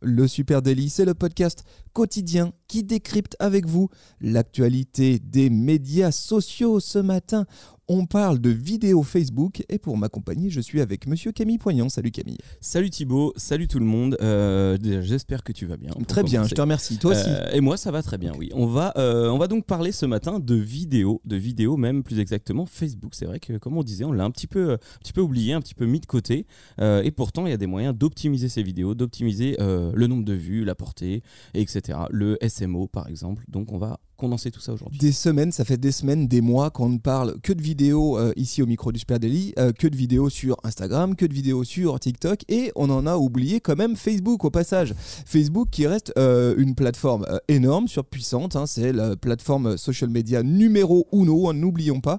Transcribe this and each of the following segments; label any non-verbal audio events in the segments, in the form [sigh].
Le Super Daily, c'est le podcast quotidien qui décrypte avec vous l'actualité des médias sociaux. Ce matin, on parle de vidéos Facebook et pour m'accompagner, je suis avec monsieur Camille Poignant. Salut Camille. Salut Thibaut, salut tout le monde. Euh, j'espère que tu vas bien. Très bien, je te remercie. Toi aussi. Euh, et moi, ça va très bien, oui. On va, euh, on va donc parler ce matin de vidéos, de vidéos même plus exactement Facebook. C'est vrai que, comme on disait, on l'a un petit peu, un petit peu oublié, un petit peu mis de côté. et pourtant, il y a des moyens d'optimiser ces vidéos, d'optimiser le nombre de vues, la portée, etc. Le SMO, par exemple. Donc, on va condenser tout ça aujourd'hui. Des semaines, ça fait des semaines, des mois qu'on ne parle que de vidéos euh, ici au micro du Super Daily, euh, que de vidéos sur Instagram, que de vidéos sur TikTok, et on en a oublié quand même Facebook au passage. Facebook qui reste euh, une plateforme énorme, surpuissante, hein, c'est la plateforme social media numéro uno, hein, n'oublions pas.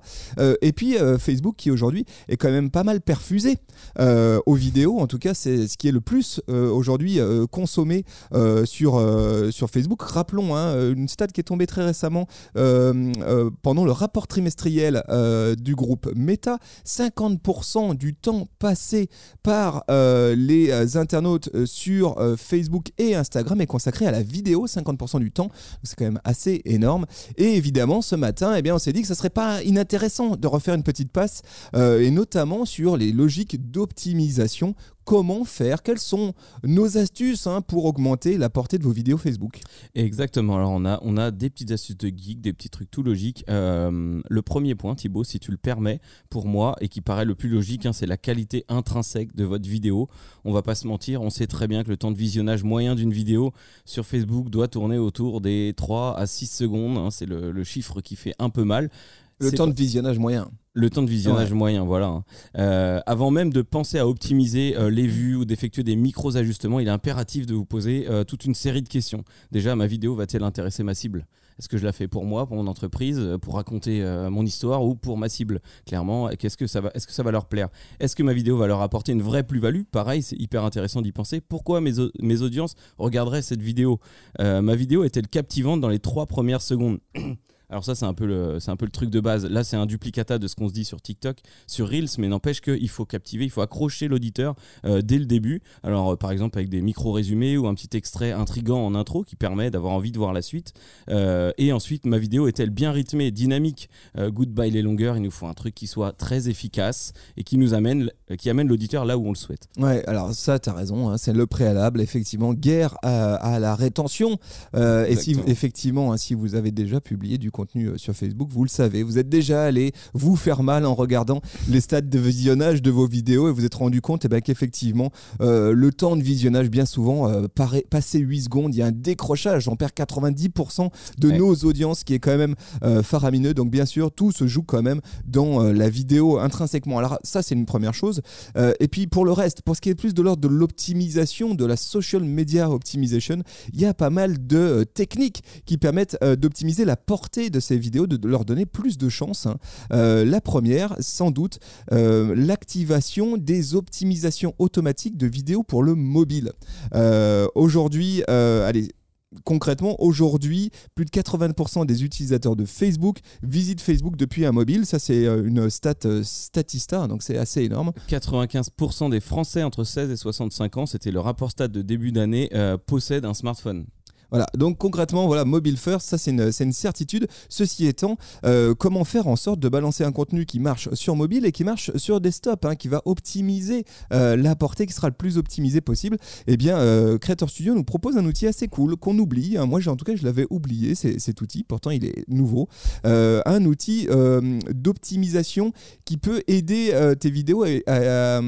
et puis Facebook qui aujourd'hui est quand même pas mal perfusé aux vidéos, en tout cas c'est ce qui est le plus aujourd'hui consommé sur, sur Facebook. Rappelons hein, une stat qui est tombée très récemment euh, euh, pendant le rapport trimestriel euh, du groupe Meta, 50% du temps passé par les internautes sur Facebook et Instagram est consacré à la vidéo, 50% du temps. C'est quand même assez énorme. Et évidemment, ce matin, eh bien, on s'est dit que ce serait pas inintéressant de refaire une petite passe, et notamment sur les logiques d'optimisation comment faire, quelles sont nos astuces hein, pour augmenter la portée de vos vidéos Facebook. Exactement, alors on a, des petites astuces de geek, des petits trucs tout logiques. Euh, le premier point, Thibaut, si tu le permets, pour moi, et qui paraît le plus logique, hein, c'est la qualité intrinsèque de votre vidéo. On va pas se mentir, on sait très bien que le temps de visionnage moyen d'une vidéo sur Facebook doit tourner autour des 3 à 6 secondes. Hein, c'est le, chiffre qui fait un peu mal. Le temps de visionnage moyen. Le temps de visionnage moyen, voilà. Hein. Euh, avant même de penser à optimiser euh, les vues ou d'effectuer des micros ajustements, il est impératif de vous poser euh, toute une série de questions. Déjà, ma vidéo va-t-elle intéresser ma cible? Est-ce que je la fais pour moi, pour mon entreprise, pour raconter mon histoire ou pour ma cible? Clairement, qu'est-ce que ça va Est-ce que ça va leur plaire? Est-ce que ma vidéo va leur apporter une vraie plus-value? Pareil, c'est hyper intéressant d'y penser. Pourquoi mes, mes audiences regarderaient cette vidéo? Ma vidéo est-elle captivante dans les trois premières secondes? [clears throat] alors ça, c'est un, peu le, c'est un peu le truc de base. Là, c'est un duplicata de ce qu'on se dit sur TikTok, sur Reels, mais n'empêche qu'il faut captiver, il faut accrocher l'auditeur euh, dès le début. Alors, euh, par exemple, avec des micro-résumés ou un petit extrait intrigant en intro qui permet d'avoir envie de voir la suite. Euh, et ensuite, ma vidéo est-elle bien rythmée, dynamique Goodbye les longueurs, il nous faut un truc qui soit très efficace et qui nous amène, qui amène l'auditeur là où on le souhaite. Ouais, alors ça, tu as raison, hein, c'est le préalable, effectivement, guerre à, la rétention. et si, effectivement, hein, si vous avez déjà publié du contenu euh, sur Facebook, vous le savez, vous êtes déjà allé vous faire mal en regardant les stats de visionnage de vos vidéos et vous êtes rendu compte eh ben, qu'effectivement, euh, le temps de visionnage, bien souvent, euh, paraît, passé 8 secondes, il y a un décrochage. On perd 90% de nos audiences, qui est quand même faramineux. Donc, bien sûr, tout se joue quand même dans la vidéo intrinsèquement. Alors, ça, c'est une première chose. et puis, pour le reste, pour ce qui est plus de l'ordre de l'optimisation, de la social media optimization, il y a pas mal de techniques qui permettent d'optimiser la portée de ces vidéos, de, leur donner plus de chance. Hein. Euh, la première, sans doute, euh, l'activation des optimisations automatiques de vidéos pour le mobile. Euh, aujourd'hui, allez, concrètement, aujourd'hui, plus de 80% des utilisateurs de Facebook visitent Facebook depuis un mobile. Ça, c'est une stat Statista, donc c'est assez énorme. 95% des Français entre 16 et 65 ans, c'était le rapport stat de début d'année, possèdent un smartphone. Voilà, donc concrètement, voilà, mobile first, ça c'est une, une, certitude. Ceci étant, euh, comment faire en sorte de balancer un contenu qui marche sur mobile et qui marche sur desktop, hein, qui va optimiser euh, la portée, qui sera le plus optimisé possible? Eh bien, euh, Creator Studio nous propose un outil assez cool qu'on oublie. Hein. Moi, en tout cas, je l'avais oublié, cet outil, pourtant il est nouveau. un outil d'optimisation qui peut aider tes vidéos à,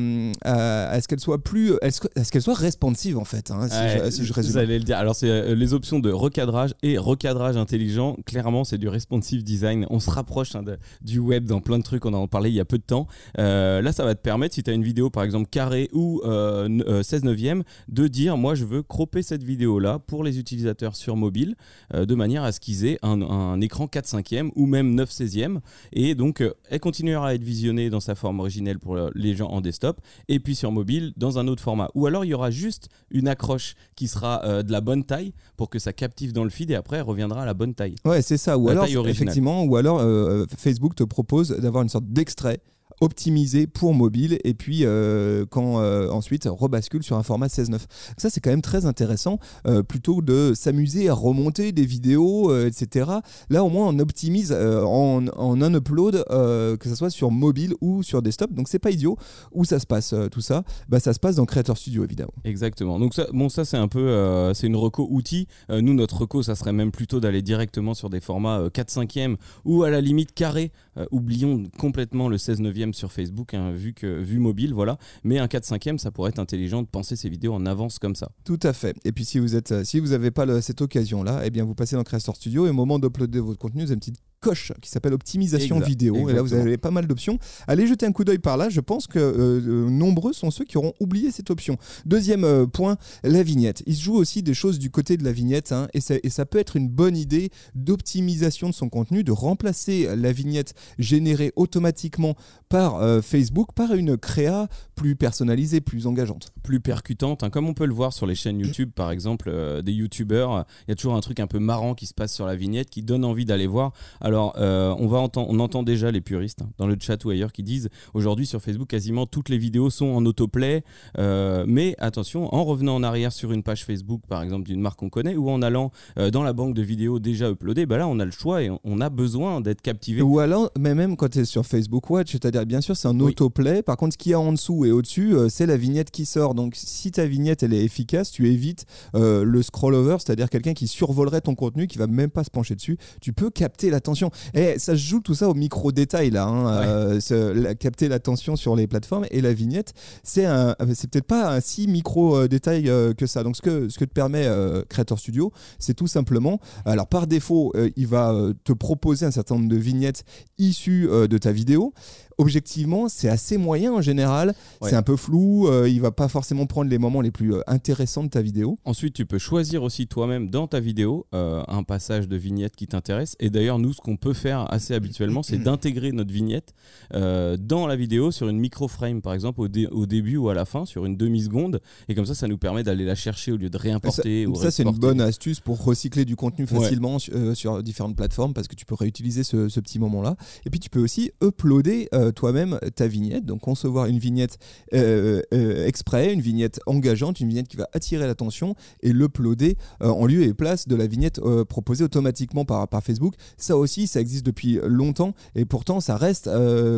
à, ce qu'elles soient plus, à ce qu'elles soient responsives en fait. Hein, si, je, résume. Vous allez le dire. Alors, c'est les options de recadrage et recadrage intelligent. Clairement, c'est du responsive design. On se rapproche hein, du web dans plein de trucs. On en parlait il y a peu de temps. Euh, là, ça va te permettre, si tu as une vidéo par exemple carrée ou 16 euh, neuvième, de dire moi je veux cropper cette vidéo là pour les utilisateurs sur mobile de manière à ce qu'ils aient un, écran 4 5 e ou même 9 16 e Et donc, elle continuera à être visionnée dans sa forme originelle pour les gens en desktop et puis sur mobile dans un autre format. Ou alors il y aura juste une accroche qui sera euh, de la bonne taille pour que ça captive dans le feed et après elle reviendra à la bonne taille. Ouais, c'est ça. Ou alors, effectivement, ou alors euh, Facebook te propose d'avoir une sorte d'extrait optimisé pour mobile et puis euh, quand euh, ensuite rebascule sur un format 16.9. Ça c'est quand même très intéressant euh, plutôt de s'amuser à remonter des vidéos etc. Là au moins on optimise en, en, un upload que ce soit sur mobile ou sur desktop donc c'est pas idiot. Où ça se passe tout ça? Bah, Ça se passe dans Creator Studio évidemment. Exactement. Donc ça, bon ça c'est un peu c'est une reco outil. nous notre reco ça serait même plutôt d'aller directement sur des formats 4 5 e ou à la limite carré. oublions complètement le 16 9 sur Facebook, hein, vu, que, vu mobile, voilà. Mais un 4 5 e ça pourrait être intelligent de penser ces vidéos en avance comme ça. Tout à fait. Et puis si vous êtes, si vous n'avez pas cette occasion-là, eh bien vous passez dans Creator Studio et au moment d'uploader votre contenu, vous une petite coche qui s'appelle optimisation vidéo. Et là, vous avez pas mal d'options. Allez jeter un coup d'œil par là. Je pense que euh, euh, nombreux sont ceux qui auront oublié cette option. Deuxième euh, point, la vignette. Il se joue aussi des choses du côté de la vignette. Hein, et, ça, et, ça, peut être une bonne idée d'optimisation de son contenu, de remplacer la vignette générée automatiquement par Facebook par une créa plus personnalisée, plus engageante. Plus percutante. Hein. comme on peut le voir sur les chaînes YouTube, par exemple, des YouTubeurs, il y a toujours un truc un peu marrant qui se passe sur la vignette qui donne envie d'aller voir. Alors, euh, on, va entend, on entend déjà les puristes hein, dans le chat ou ailleurs qui disent aujourd'hui sur Facebook, quasiment toutes les vidéos sont en autoplay. Euh, mais attention, en revenant en arrière sur une page Facebook, par exemple, d'une marque qu'on connaît, ou en allant euh, dans la banque de vidéos déjà uploadées, bah là, on a le choix et on, a besoin d'être captivé. Ou alors, mais même quand tu es sur Facebook Watch, c'est-à-dire, bien sûr, c'est un autoplay. Par contre, ce qu'il y a en dessous et au-dessus, c'est la vignette qui sort. Donc, si ta vignette, elle est efficace, tu évites le scroll over, c'est-à-dire quelqu'un qui survolerait ton contenu, qui va même pas se pencher dessus. Tu peux capter l'attention et ça se joue tout ça au micro détail là, hein, euh, capter l'attention sur les plateformes et la vignette, c'est c'est peut-être pas un si micro euh, détail euh, que ça. Donc ce que ce que te permet Creator Studio, c'est tout simplement, alors par défaut, il va te proposer un certain nombre de vignettes issues de ta vidéo objectivement, c'est assez moyen en général. C'est un peu flou. Euh, il va pas forcément prendre les moments les plus euh, intéressants de ta vidéo. Ensuite, tu peux choisir aussi toi-même dans ta vidéo euh, un passage de vignette qui t'intéresse. Et d'ailleurs, nous, ce qu'on peut faire assez habituellement, c'est d'intégrer notre vignette dans la vidéo sur une micro-frame, par exemple, au, au, début ou à la fin, sur une demi-seconde. Et comme ça, ça nous permet d'aller la chercher au lieu de réimporter. Ça, ça c'est une bonne astuce pour recycler du contenu facilement sur, différentes plateformes parce que tu peux réutiliser ce, ce petit moment-là. Et puis, tu peux aussi uploader toi-même ta vignette, donc concevoir une vignette euh, euh, exprès, une vignette engageante, une vignette qui va attirer l'attention et l'uploader euh, en lieu et place de la vignette proposée automatiquement par, par Facebook. Ça aussi, ça existe depuis longtemps et pourtant ça reste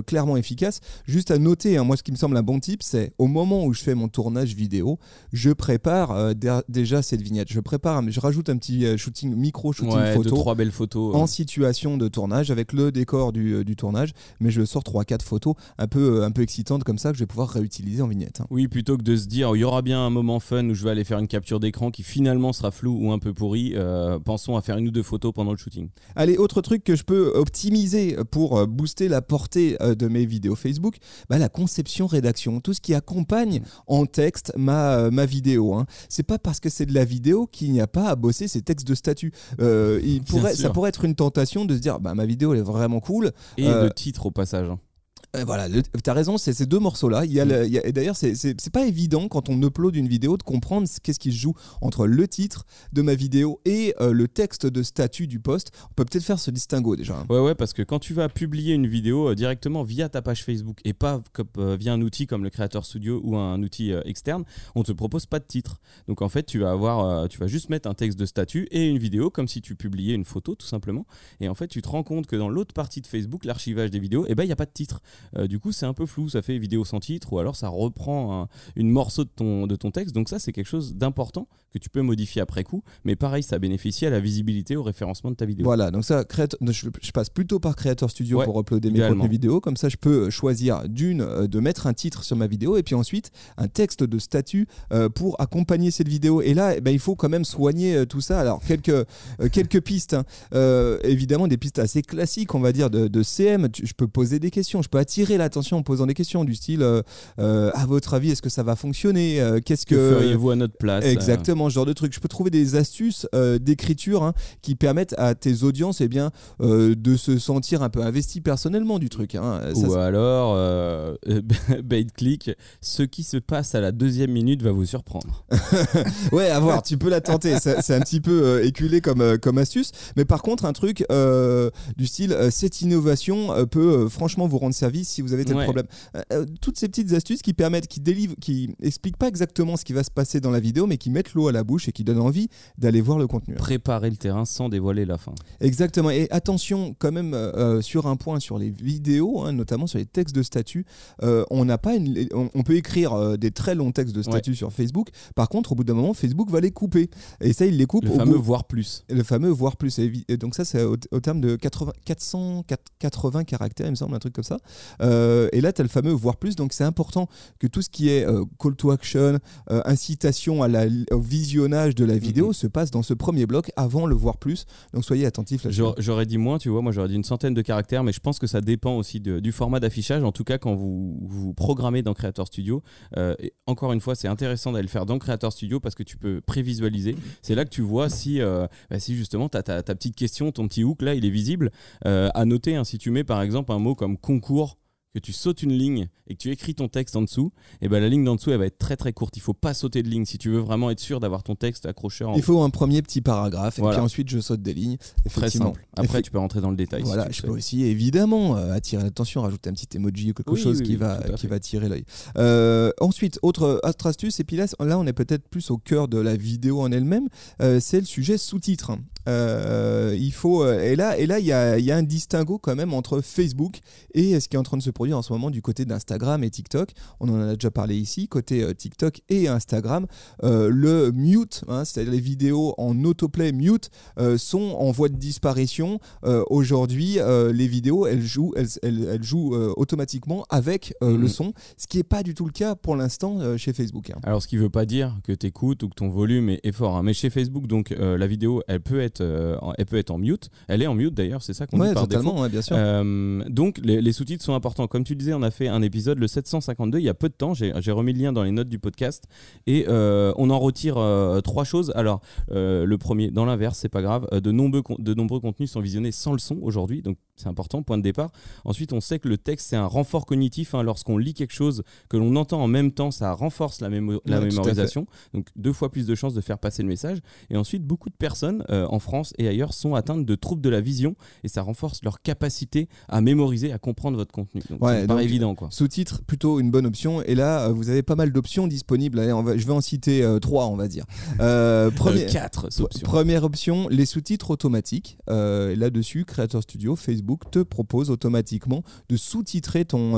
clairement efficace. Juste à noter, hein, moi ce qui me semble un bon type, c'est au moment où je fais mon tournage vidéo, je prépare déjà cette vignette. Je prépare, je rajoute un petit shooting, micro shooting photo, trois belles photos en situation de tournage avec le décor du, du tournage, mais je sors 3-4 photos un peu, euh, un peu excitantes comme ça que je vais pouvoir réutiliser en vignette. Hein. Oui, plutôt que de se dire il y aura bien un moment fun où je vais aller faire une capture d'écran qui finalement sera flou ou un peu pourri, euh, pensons à faire une ou deux photos pendant le shooting. Allez, autre truc que je peux optimiser pour euh, booster la portée de mes vidéos Facebook, bah, la conception rédaction, tout ce qui accompagne en texte ma, ma vidéo. Hein. C'est pas parce que c'est de la vidéo qu'il n'y a pas à bosser ces textes de statut. il pourrait, ça pourrait être une tentation de se dire bah, ma vidéo elle est vraiment cool. Et le titre au passage. Hein. Euh, voilà, tu as raison, c'est ces deux morceaux-là. Il y a, mm. et d'ailleurs, c'est pas évident quand on upload une vidéo de comprendre qu'est-ce qui se joue entre le titre de ma vidéo et euh, le texte de statut du post. On peut peut-être faire ce distinguo déjà. Ouais, ouais, parce que quand tu vas publier une vidéo euh, directement via ta page Facebook et pas comme, via un outil comme le Creator Studio ou un outil externe, on te propose pas de titre. Donc en fait, tu vas avoir, tu vas juste mettre un texte de statut et une vidéo comme si tu publiais une photo tout simplement. Et en fait, tu te rends compte que dans l'autre partie de Facebook, l'archivage des vidéos, eh ben il n'y a pas de titre. Euh, du coup, c'est un peu flou. Ça fait vidéo sans titre ou alors ça reprend une morceau de ton, de ton texte. Donc ça, c'est quelque chose d'important que tu peux modifier après coup. Mais pareil, ça bénéficie à la visibilité, au référencement de ta vidéo. Voilà, donc ça, je, passe plutôt par Creator Studio pour uploader mes contenus vidéo. Comme ça, je peux choisir d'une, euh, de mettre un titre sur ma vidéo et puis ensuite un texte de statut euh, pour accompagner cette vidéo. Et là, eh ben, il faut quand même soigner euh, tout ça. Alors, quelques, quelques pistes, hein. évidemment, des pistes assez classiques, on va dire, de, CM. Je peux poser des questions, je peux attirer l'attention en posant des questions du style à votre avis, est-ce que ça va fonctionner Qu'est-ce que, que feriez-vous à notre place Exactement, ce genre de truc. Je peux trouver des astuces d'écriture hein, qui permettent à tes audiences eh bien, de se sentir un peu investis personnellement du truc. Hein. Ou alors, euh, [laughs] bait click, ce qui se passe à la deuxième minute va vous surprendre. [laughs] ouais, à voir, tu peux la tenter. C'est un petit peu euh, éculé comme, euh, comme astuce. Mais par contre, un truc euh, du style, cette innovation peut franchement vous rendre service si vous avez tel problème. toutes ces petites astuces qui permettent, qui délivrent, qui expliquent pas exactement ce qui va se passer dans la vidéo, mais qui mettent l'eau à la bouche et qui donnent envie d'aller voir le contenu. Préparer le terrain sans dévoiler la fin. Exactement. Et attention quand même sur un point, sur les vidéos, hein, notamment sur les textes de statut, on n'a pas une, on, peut écrire euh, des très longs textes de statut sur Facebook. Par contre, au bout d'un moment, Facebook va les couper. Et ça, il les coupe. Le fameux voir plus. Le fameux voir plus. Et donc ça, c'est au, terme de 80, 480 caractères, il me semble, un truc comme ça. Euh, et là, tu as le fameux voir plus. Donc c'est important que tout ce qui est euh, call to action, incitation à la, au visionnage de la vidéo mm-hmm. se passe dans ce premier bloc avant le voir plus. Donc soyez attentifs. J'aurais dit moins, tu vois, moi j'aurais dit une centaine de caractères, mais je pense que ça dépend aussi du format d'affichage. En tout cas, quand vous, vous programmez dans Creator Studio. Euh, et encore une fois, c'est intéressant d'aller le faire dans Creator Studio parce que tu peux prévisualiser. C'est là que tu vois si, euh, bah, si justement ta, ta, petite question, ton petit hook là, il est visible. Euh, à noter, hein, si tu mets par exemple un mot comme concours que tu sautes une ligne et que tu écris ton texte en dessous, et eh ben la ligne d'en dessous elle va être très très courte. Il faut pas sauter de ligne si tu veux vraiment être sûr d'avoir ton texte accroché. En... Il faut un premier petit paragraphe et puis ensuite je saute des lignes. Très simple. Après tu peux rentrer dans le détail. Voilà, je peux aussi évidemment euh, attirer l'attention, rajouter un petit emoji ou quelque chose qui va qui va tirer l'œil. Euh, ensuite autre, astuce et puis là, là on est peut-être plus au cœur de la vidéo en elle-même, euh, c'est le sujet sous-titres. il faut et là et là il y a, y a un distinguo quand même entre Facebook et ce qui est en train de se produire en ce moment du côté d'Instagram et TikTok. On en a déjà parlé ici, côté euh, TikTok et Instagram. Euh, le mute, hein, c'est-à-dire les vidéos en autoplay mute, euh, sont en voie de disparition. Aujourd'hui, les vidéos, elles jouent, elles, jouent automatiquement avec le mhm. son, ce qui n'est pas du tout le cas pour l'instant chez Facebook. Hein. Alors, ce qui ne veut pas dire que tu écoutes ou que ton volume est, fort. Hein. Mais chez Facebook, donc la vidéo, elle peut être, elle peut être en mute. Elle est en mute d'ailleurs, c'est ça qu'on dit par défaut. bien sûr. donc, les, les sous-titres sont importants. Comme tu disais, on a fait un épisode, le 752, il y a peu de temps. J'ai remis le lien dans les notes du podcast. Et euh, on en retire euh, trois choses. Alors, euh, le premier, dans l'inverse, c'est pas grave. de, nombreux, de nombreux contenus sont visionnés sans le son aujourd'hui. Donc, c'est important, point de départ. Ensuite, on sait que le texte, c'est un renfort cognitif. Hein. Lorsqu'on lit quelque chose que l'on entend en même temps, ça renforce la, la mémorisation. Donc, deux fois plus de chances de faire passer le message. Et ensuite, beaucoup de personnes en France et ailleurs sont atteintes de troubles de la vision. Et ça renforce leur capacité à mémoriser, à comprendre votre contenu. Donc, ouais, pas évident. Sous-titres, plutôt une bonne option. Et là, euh, vous avez pas mal d'options disponibles. je vais en citer euh, trois, on va dire. Euh, quatre options. Première option, les sous-titres automatiques. Là-dessus, Creator Studio, Facebook te propose automatiquement de sous-titrer ton,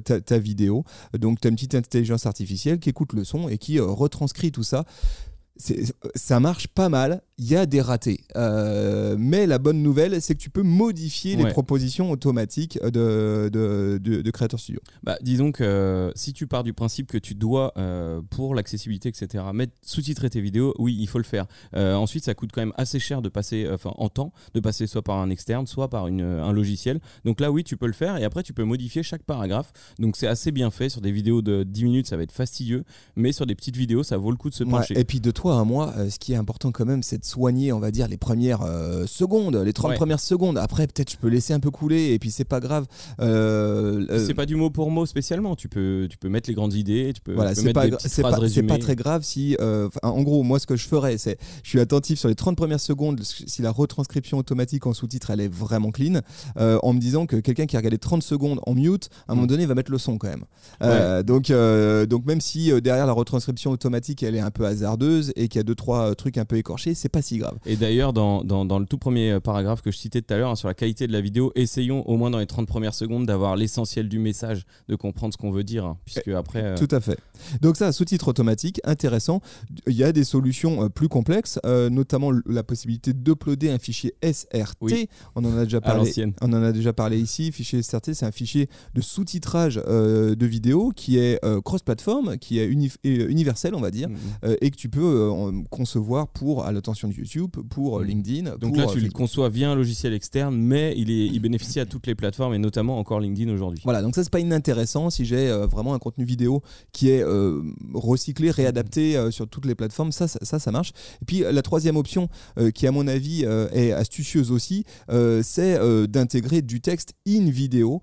ta, vidéo. Donc, tu as une petite intelligence artificielle qui écoute le son et qui retranscrit tout ça ça marche pas mal. Il y a des ratés. Euh, mais la bonne nouvelle, c'est que tu peux modifier les propositions automatiques de, de, de, Creator Studio. Bah, disons que euh, si tu pars du principe que tu dois, euh, pour l'accessibilité, etc., mettre, sous-titrer tes vidéos, oui, il faut le faire. ensuite, ça coûte quand même assez cher de passer, enfin, en temps, de passer soit par un externe, soit par une, un logiciel. Donc là, oui, tu peux le faire. Et après, tu peux modifier chaque paragraphe. Donc c'est assez bien fait. Sur des vidéos de 10 minutes, ça va être fastidieux. Mais sur des petites vidéos, ça vaut le coup de se pencher. Et puis de toi, à moi, ce qui est important quand même, c'est de soigner, on va dire, les premières euh, secondes, les 30 premières secondes. Après, peut-être je peux laisser un peu couler et puis c'est pas grave. Euh, c'est pas du mot pour mot spécialement. Tu peux, tu peux mettre les grandes idées, tu peux, voilà, c'est pas, c'est pas, très grave si, en gros, moi, ce que je ferais, c'est, je suis attentif sur les 30 premières secondes si la retranscription automatique en sous-titre elle est vraiment clean, en me disant que quelqu'un qui a regardé 30 secondes en mute, à un moment mm. donné, va mettre le son quand même. donc, donc même si derrière la retranscription automatique elle est un peu hasardeuse et qu'il y a deux trois trucs un peu écorchés, c'est pas pas si grave. Et d'ailleurs, dans, dans, le tout premier paragraphe que je citais tout à l'heure hein, sur la qualité de la vidéo, essayons au moins dans les 30 premières secondes d'avoir l'essentiel du message, de comprendre ce qu'on veut dire, hein, puisque après. Euh, tout à fait. Donc ça, sous-titre automatique, intéressant. Il y a des solutions euh, plus complexes, euh, notamment la possibilité d'uploader un fichier SRT. On en a déjà parlé. On en a déjà parlé ici. Fichier SRT, c'est un fichier de sous-titrage de vidéo qui est cross-platform, qui est universel, on va dire, mmh. et que tu peux concevoir pour à l'attention de YouTube, pour mmh. LinkedIn. Donc là, tu le conçois via un logiciel externe, mais il, est, il bénéficie à toutes les plateformes et notamment encore LinkedIn aujourd'hui. Voilà, donc ça c'est pas inintéressant si j'ai vraiment un contenu vidéo qui est euh, recyclé, réadapté euh, sur toutes les plateformes. Ça, ça, ça, marche. Et puis la troisième option, euh, qui à mon avis est astucieuse aussi, c'est d'intégrer du texte in vidéo.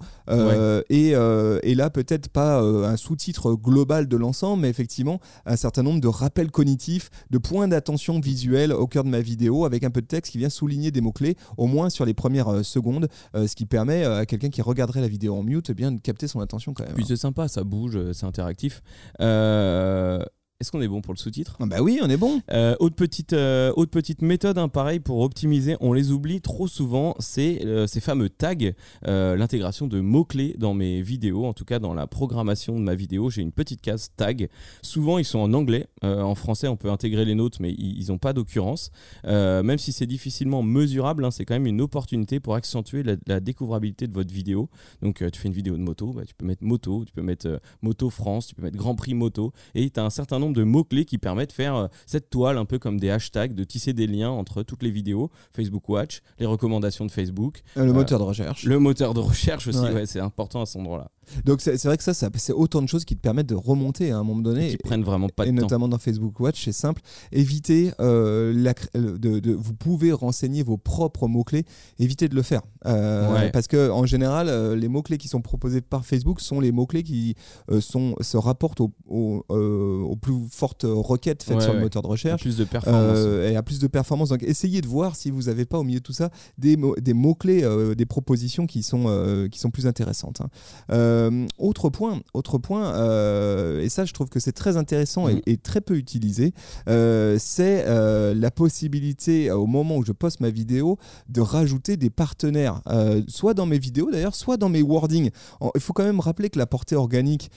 et, et, là, peut-être pas un sous-titre global de l'ensemble, mais effectivement un certain nombre de rappels cognitifs, de points d'attention visuels au cœur de ma vidéo, avec un peu de texte qui vient souligner des mots-clés, au moins sur les premières secondes, ce qui permet à quelqu'un qui regarderait la vidéo en mute eh bien, de capter son attention quand même. Puis c'est sympa, ça bouge, c'est interactif. Euh, est-ce qu'on est bon pour le sous-titre? Ah Bah oui, on est bon. Euh, autre, petite, euh, autre petite méthode, hein, pareil, pour optimiser, on les oublie trop souvent, c'est euh, ces fameux tags, l'intégration de mots-clés dans mes vidéos, en tout cas dans la programmation de ma vidéo, j'ai une petite case tag. Souvent, ils sont en anglais. en français, on peut intégrer les notes, mais ils n'ont pas d'occurrence. même si c'est difficilement mesurable, hein, c'est quand même une opportunité pour accentuer la, découvrabilité de votre vidéo. Donc, tu fais une vidéo de moto, bah, tu peux mettre moto, tu peux mettre moto France, tu peux mettre Grand Prix moto, et tu as un certain nombre de mots-clés qui permettent de faire euh, cette toile un peu comme des hashtags, de tisser des liens entre toutes les vidéos, Facebook Watch, les recommandations de Facebook. Euh, le moteur de recherche. Le moteur de recherche aussi, c'est important à cet endroit-là. Donc c'est vrai que ça, c'est autant de choses qui te permettent de remonter à un moment donné. Et qui prennent vraiment pas de et notamment dans Facebook Watch, c'est simple. Évitez, euh, la, de, vous pouvez renseigner vos propres mots-clés, évitez de le faire. Euh, parce que en général, euh, les mots-clés qui sont proposés par Facebook sont les mots-clés qui sont, se rapportent aux plus fortes requêtes faites sur le moteur de recherche. plus de performance. et à plus de performance. Donc essayez de voir si vous n'avez pas au milieu de tout ça des, des mots-clés, des propositions qui sont, qui sont plus intéressantes. Hein. Euh, autre point, autre point euh, et ça je trouve que c'est très intéressant et, mm. très peu utilisé, euh, c'est la possibilité au moment où je poste ma vidéo de rajouter des partenaires, soit dans mes vidéos d'ailleurs, soit dans mes wordings. Il faut quand même rappeler que la portée organique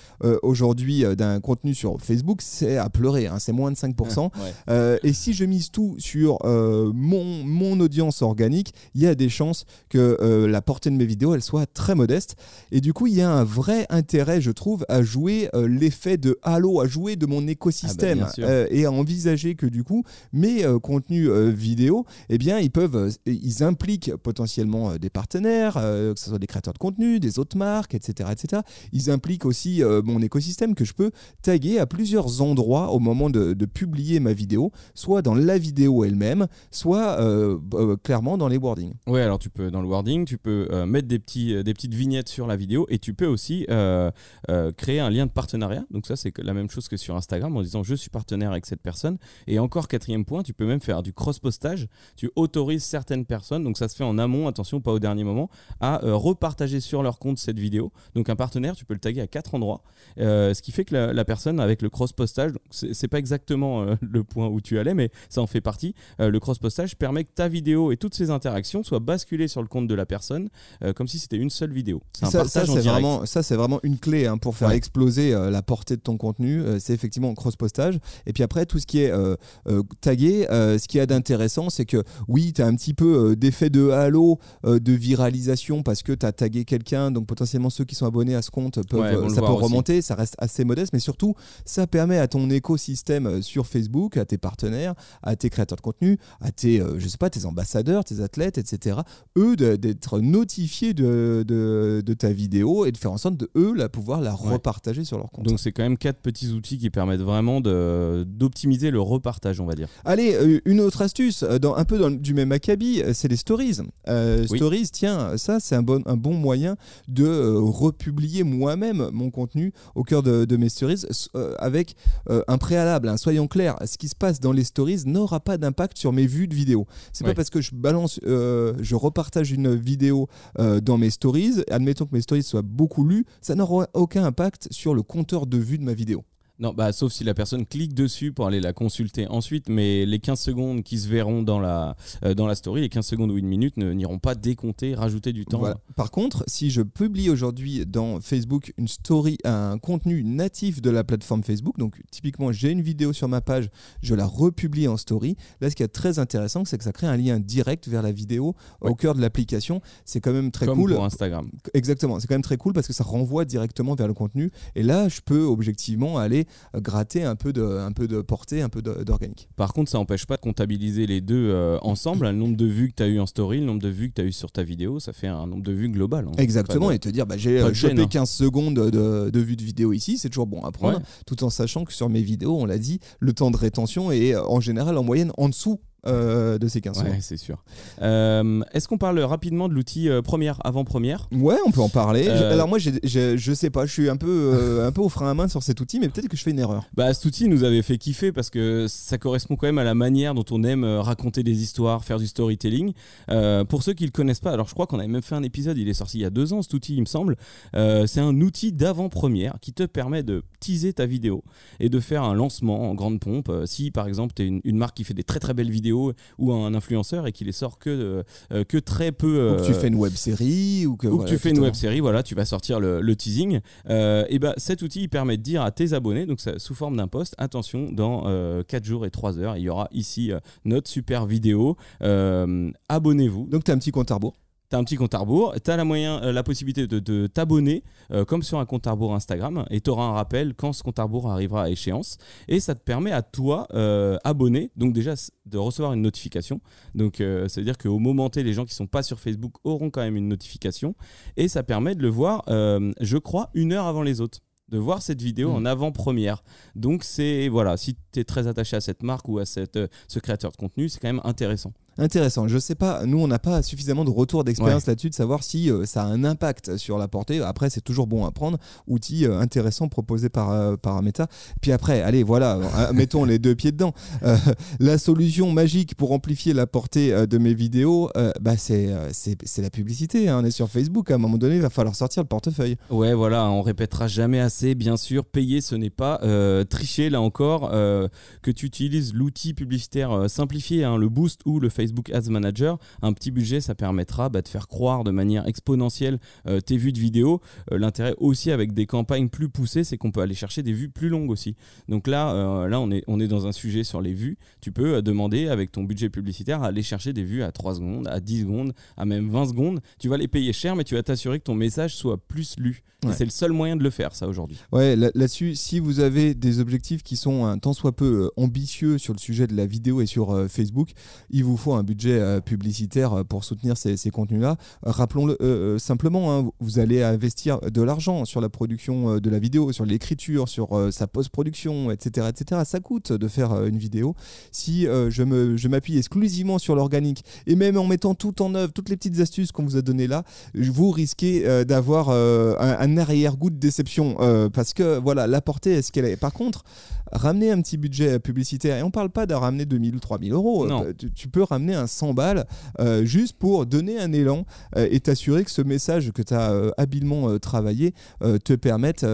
aujourd'hui d'un contenu sur Facebook, c'est à pleurer, hein, c'est moins de 5%. [laughs] et si je mise tout sur mon, mon audience organique, il y a des chances que la portée de mes vidéos, elle soit très modeste. Et du coup, il y a un vrai intérêt, je trouve, à jouer euh, l'effet de halo, à jouer de mon écosystème ah bah, euh, et à envisager que du coup, mes euh, contenus vidéo, eh bien, ils peuvent, ils impliquent potentiellement des partenaires, que ce soit des créateurs de contenu, des autres marques, etc., etc. Ils impliquent aussi mon écosystème que je peux taguer à plusieurs endroits au moment de, publier ma vidéo, soit dans la vidéo elle-même, soit clairement dans les wordings. Oui, alors tu peux dans le wording, tu peux mettre des petits, des petites vignettes sur la vidéo et tu peux aussi euh, euh, créer un lien de partenariat. Donc ça, c'est la même chose que sur Instagram en disant je suis partenaire avec cette personne. Et encore quatrième point, tu peux même faire du cross-postage. Tu autorises certaines personnes, donc ça se fait en amont, attention, pas au dernier moment, à euh, repartager sur leur compte cette vidéo. Donc un partenaire, tu peux le taguer à quatre endroits. ce qui fait que la, personne, avec le cross-postage, c'est pas exactement [laughs] le point où tu allais, mais ça en fait partie. le cross-postage permet que ta vidéo et toutes ses interactions soient basculées sur le compte de la personne comme si c'était une seule vidéo. C'est un partage en direct. Vraiment, ça, c'est vraiment une clé hein, pour faire exploser euh, la portée de ton contenu. Euh, c'est effectivement cross-postage. Et puis après, tout ce qui est euh, tagué, ce qui a d'intéressant, c'est que oui, tu as un petit peu d'effet de halo, de viralisation parce que tu as tagué quelqu'un. Donc potentiellement, ceux qui sont abonnés à ce compte, peuvent, ça peut remonter. Ça reste assez modeste. Mais surtout, ça permet à ton écosystème sur Facebook, à tes partenaires, à tes créateurs de contenu, à tes, je sais pas, tes ambassadeurs, tes athlètes, etc. Eux, d'être notifiés de, de, de ta vidéo et de faire en sorte de eux la pouvoir la repartager sur leur compte. Donc c'est quand même quatre petits outils qui permettent vraiment d'optimiser le repartage, on va dire. Allez, euh, une autre astuce, euh, dans, un peu dans, du même acabit, euh, c'est les stories. Stories, tiens, ça c'est un bon, un bon moyen de republier moi-même mon contenu au cœur de, mes stories avec un préalable. Hein. Soyons clairs, ce qui se passe dans les stories n'aura pas d'impact sur mes vues de vidéo. C'est pas parce que je balance, je repartage une vidéo dans mes stories, admettons que mes stories soient beaucoup lues, ça n'aura aucun impact sur le compteur de vue de ma vidéo. Non, bah, sauf si la personne clique dessus pour aller la consulter ensuite, mais les 15 secondes qui se verront dans la, euh, dans la story, les 15 secondes ou une minute n'iront pas décompter, rajouter du temps. Par contre, si je publie aujourd'hui dans Facebook une story, un contenu natif de la plateforme Facebook, donc typiquement j'ai une vidéo sur ma page, je la republie en story, là ce qui est très intéressant, c'est que ça crée un lien direct vers la vidéo au cœur de l'application. C'est quand même très Comme cool. pour Instagram. Exactement, c'est quand même très cool parce que ça renvoie directement vers le contenu. Et là, je peux objectivement aller gratter un peu de, un peu de portée, un peu d'organique. Par contre, ça n'empêche pas de comptabiliser les deux euh, ensemble. Le nombre de vues que tu as eu en story, le nombre de vues que tu as eu sur ta vidéo, ça fait un nombre de vues global. Hein. Exactement, et te dire, bah, j'ai euh, chopé 15 hein. secondes de, de vues de vidéo ici, c'est toujours bon à prendre, tout en sachant que sur mes vidéos, on l'a dit, le temps de rétention est euh, en général en moyenne en dessous euh, de ces 15 Ouais, c'est sûr. Euh, est-ce qu'on parle rapidement de l'outil euh, première, avant-première? Ouais, on peut en parler. Alors moi, je sais pas, je suis un peu, un peu au frein à main sur cet outil, mais peut-être que je fais une erreur. Bah, cet outil nous avait fait kiffer parce que ça correspond quand même à la manière dont on aime raconter des histoires, faire du storytelling. pour ceux qui le connaissent pas, alors je crois qu'on avait même fait un épisode, il est sorti il y a deux ans, cet outil, il me semble. c'est un outil d'avant-première qui te permet de teaser ta vidéo et de faire un lancement en grande pompe. si par exemple, tu es une, une marque qui fait des très très belles vidéos, ou un influenceur et qui les sort que, euh, que très peu. ou que tu fais une web série ou que, tu fais une web série, voilà, tu vas sortir le, teasing. Euh, et ben cet outil il permet de dire à tes abonnés, donc sous forme d'un post, attention, dans 4 euh, jours et 3 heures, il y aura ici notre super vidéo. Abonnez-vous. Donc tu as un petit compte à rebours tu as un petit compte à rebours, tu as la, moyen, euh, la possibilité de, t'abonner euh, comme sur un compte à rebours Instagram et tu auras un rappel quand ce compte à rebours arrivera à échéance. Et ça te permet à toi, euh, abonné, donc déjà de recevoir une notification. Donc ça veut dire qu'au moment T, les gens qui sont pas sur Facebook auront quand même une notification. Et ça permet de le voir, je crois, une heure avant les autres de voir cette vidéo en hmm. avant-première. Donc c'est voilà, si tu es très attaché à cette marque ou à cette, ce créateur de contenu, c'est quand même intéressant intéressant. Je sais pas, nous on n'a pas suffisamment de retour d'expérience là-dessus de savoir si euh, ça a un impact sur la portée. Après, c'est toujours bon à prendre. Outil euh, intéressant proposé par, euh, par Meta. Puis après, allez, voilà, [laughs] mettons les deux pieds dedans. la solution magique pour amplifier la portée de mes vidéos, bah, c'est, c'est, la publicité. Hein. On est sur Facebook. À un moment donné, il va falloir sortir le portefeuille. Ouais, voilà, on répétera jamais assez. Bien sûr, payer, ce n'est pas tricher là encore. que tu utilises l'outil publicitaire simplifié, hein, le Boost ou le Facebook Facebook Ads Manager, un petit budget, ça permettra bah, de faire croire de manière exponentielle euh, tes vues de vidéo. Euh, l'intérêt aussi avec des campagnes plus poussées, c'est qu'on peut aller chercher des vues plus longues aussi. Donc là, euh, là on, est, on est dans un sujet sur les vues. Tu peux demander avec ton budget publicitaire à aller chercher des vues à 3 secondes, à 10 secondes, à même 20 secondes. Tu vas les payer cher, mais tu vas t'assurer que ton message soit plus lu. C'est le seul moyen de le faire, ça, aujourd'hui. Ouais, là-dessus, si vous avez des objectifs qui sont un tant soit peu ambitieux sur le sujet de la vidéo et sur Facebook, il vous faut un budget euh, publicitaire euh, pour soutenir ces, contenus-là. Rappelons-le euh, simplement, hein, vous allez investir de l'argent sur la production de la vidéo, sur l'écriture, sur sa post-production, etc., etc. Ça coûte de faire une vidéo. Si je m'appuie exclusivement sur l'organique et même en mettant tout en œuvre, toutes les petites astuces qu'on vous a données là, vous risquez d'avoir un, arrière-goût de déception parce que voilà, la portée est ce qu'elle est. Par contre, ramener un petit budget publicitaire, et on parle pas de ramener 2000 ou 3000 euros, tu, peux ramener un 100 balles euh, juste pour donner un élan euh, et t'assurer que ce message que tu as euh, habilement travaillé te permette,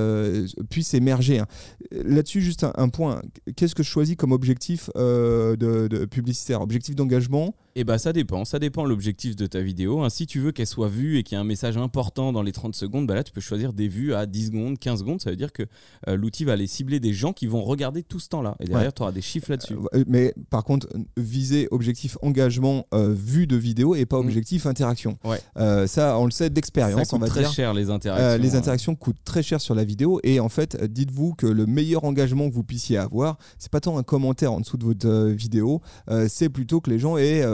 puisse émerger. Hein. Là-dessus, juste un, point, qu'est-ce que je choisis comme objectif de, de publicitaire? Objectif d'engagement eh bah ça dépend, ça dépend l'objectif de ta vidéo. Hein, si tu veux qu'elle soit vue et qu'il y ait un message important dans les 30 secondes, bah là tu peux choisir des vues à 10 secondes, 15 secondes. Ça veut dire que euh, l'outil va aller cibler des gens qui vont regarder tout ce temps-là. Et derrière, tu auras des chiffres là-dessus. Euh, mais par contre, viser objectif engagement euh, vue de vidéo et pas mm. objectif interaction. ça, on le sait d'expérience. Ça coûte très cher les interactions. les interactions coûtent très cher sur la vidéo. Et en fait, dites-vous que le meilleur engagement que vous puissiez avoir, c'est pas tant un commentaire en dessous de votre vidéo, c'est plutôt que les gens aient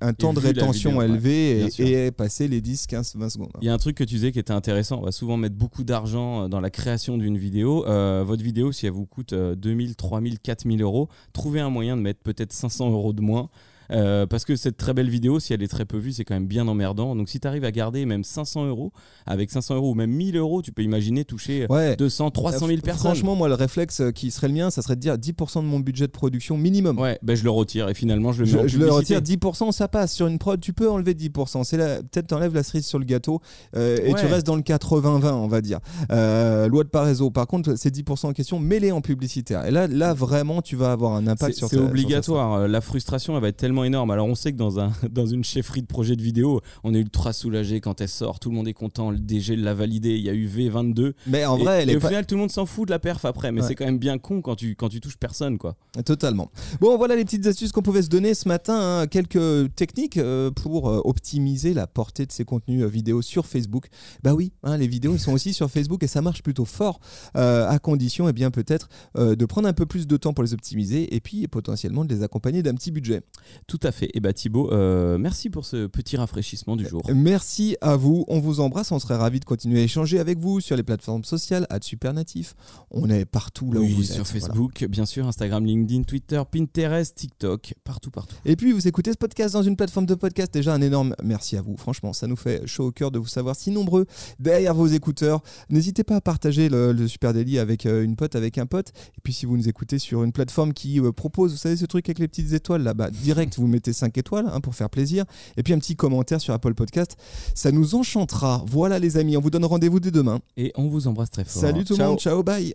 un temps de rétention élevé et, passer les 10, 15, 20 secondes. Il y a un truc que tu disais qui était intéressant. On va souvent mettre beaucoup d'argent euh, dans la création d'une vidéo. Euh, votre vidéo, si elle vous coûte 2000, 3000, 4000 euros, trouvez un moyen de mettre peut-être 500 euros de moins Euh, parce que cette très belle vidéo, si elle est très peu vue, c'est quand même bien emmerdant. Donc si tu arrives à garder même 500 euros, avec 500 euros ou même 1000 euros, tu peux imaginer toucher 200, 300 000 personnes. Franchement, moi, le réflexe qui serait le mien, ça serait de dire 10% de mon budget de production minimum. Ouais, ben je le retire et finalement je le mets je, je le retire 10%, ça passe. Sur une prod, tu peux enlever 10%. C'est peut-être t'enlèves la cerise sur le gâteau euh, et tu restes dans le 80-20, on va dire. Euh, loi de Parezo. Par contre, ces 10% en question, mets-les en publicitaire. Et là, là vraiment, tu vas avoir un impact sur C'est obligatoire. la frustration, elle va être tellement énorme. Alors, on sait que dans, un, [laughs] dans une chefferie de projet de vidéo, on est ultra soulagé quand elle sort. Tout le monde est content. Le DG l'a validé. Il y a eu V22. Mais en vrai, et, au final, tout le monde s'en fout de la perf après. Mais c'est quand même bien con quand tu, quand tu touches personne, quoi. Totalement. Bon, voilà les petites astuces qu'on pouvait se donner ce matin. Hein. Quelques techniques euh, pour euh, optimiser la portée de ces contenus euh, vidéo sur Facebook. Bah oui, hein, les vidéos sont aussi [laughs] sur Facebook et ça marche plutôt fort, à condition et eh bien peut-être de prendre un peu plus de temps pour les optimiser et puis potentiellement de les accompagner d'un petit budget. Tout à fait. Et bah Thibaut, merci pour ce petit rafraîchissement du jour. Merci à vous. On vous embrasse. On serait ravis de continuer à échanger avec vous sur les plateformes sociales, à Supernatif. On est partout là où vous sur êtes. Sur Facebook, bien sûr, Instagram, LinkedIn, Twitter, Pinterest, TikTok, partout, partout. Et puis vous écoutez ce podcast dans une plateforme de podcast. Déjà un énorme merci à vous. Franchement, ça nous fait chaud au cœur de vous savoir si nombreux derrière vos écouteurs. N'hésitez pas à partager le, Super Daily avec euh, une pote, avec un pote. Et puis si vous nous écoutez sur une plateforme qui euh, propose, vous savez, ce truc avec les petites étoiles là, bas vous mettez 5 étoiles hein, pour faire plaisir. Et puis un petit commentaire sur Apple Podcast. Ça nous enchantera. Voilà les amis, on vous donne rendez-vous dès demain. Et on vous embrasse très fort. Salut tout le monde, ciao, bye.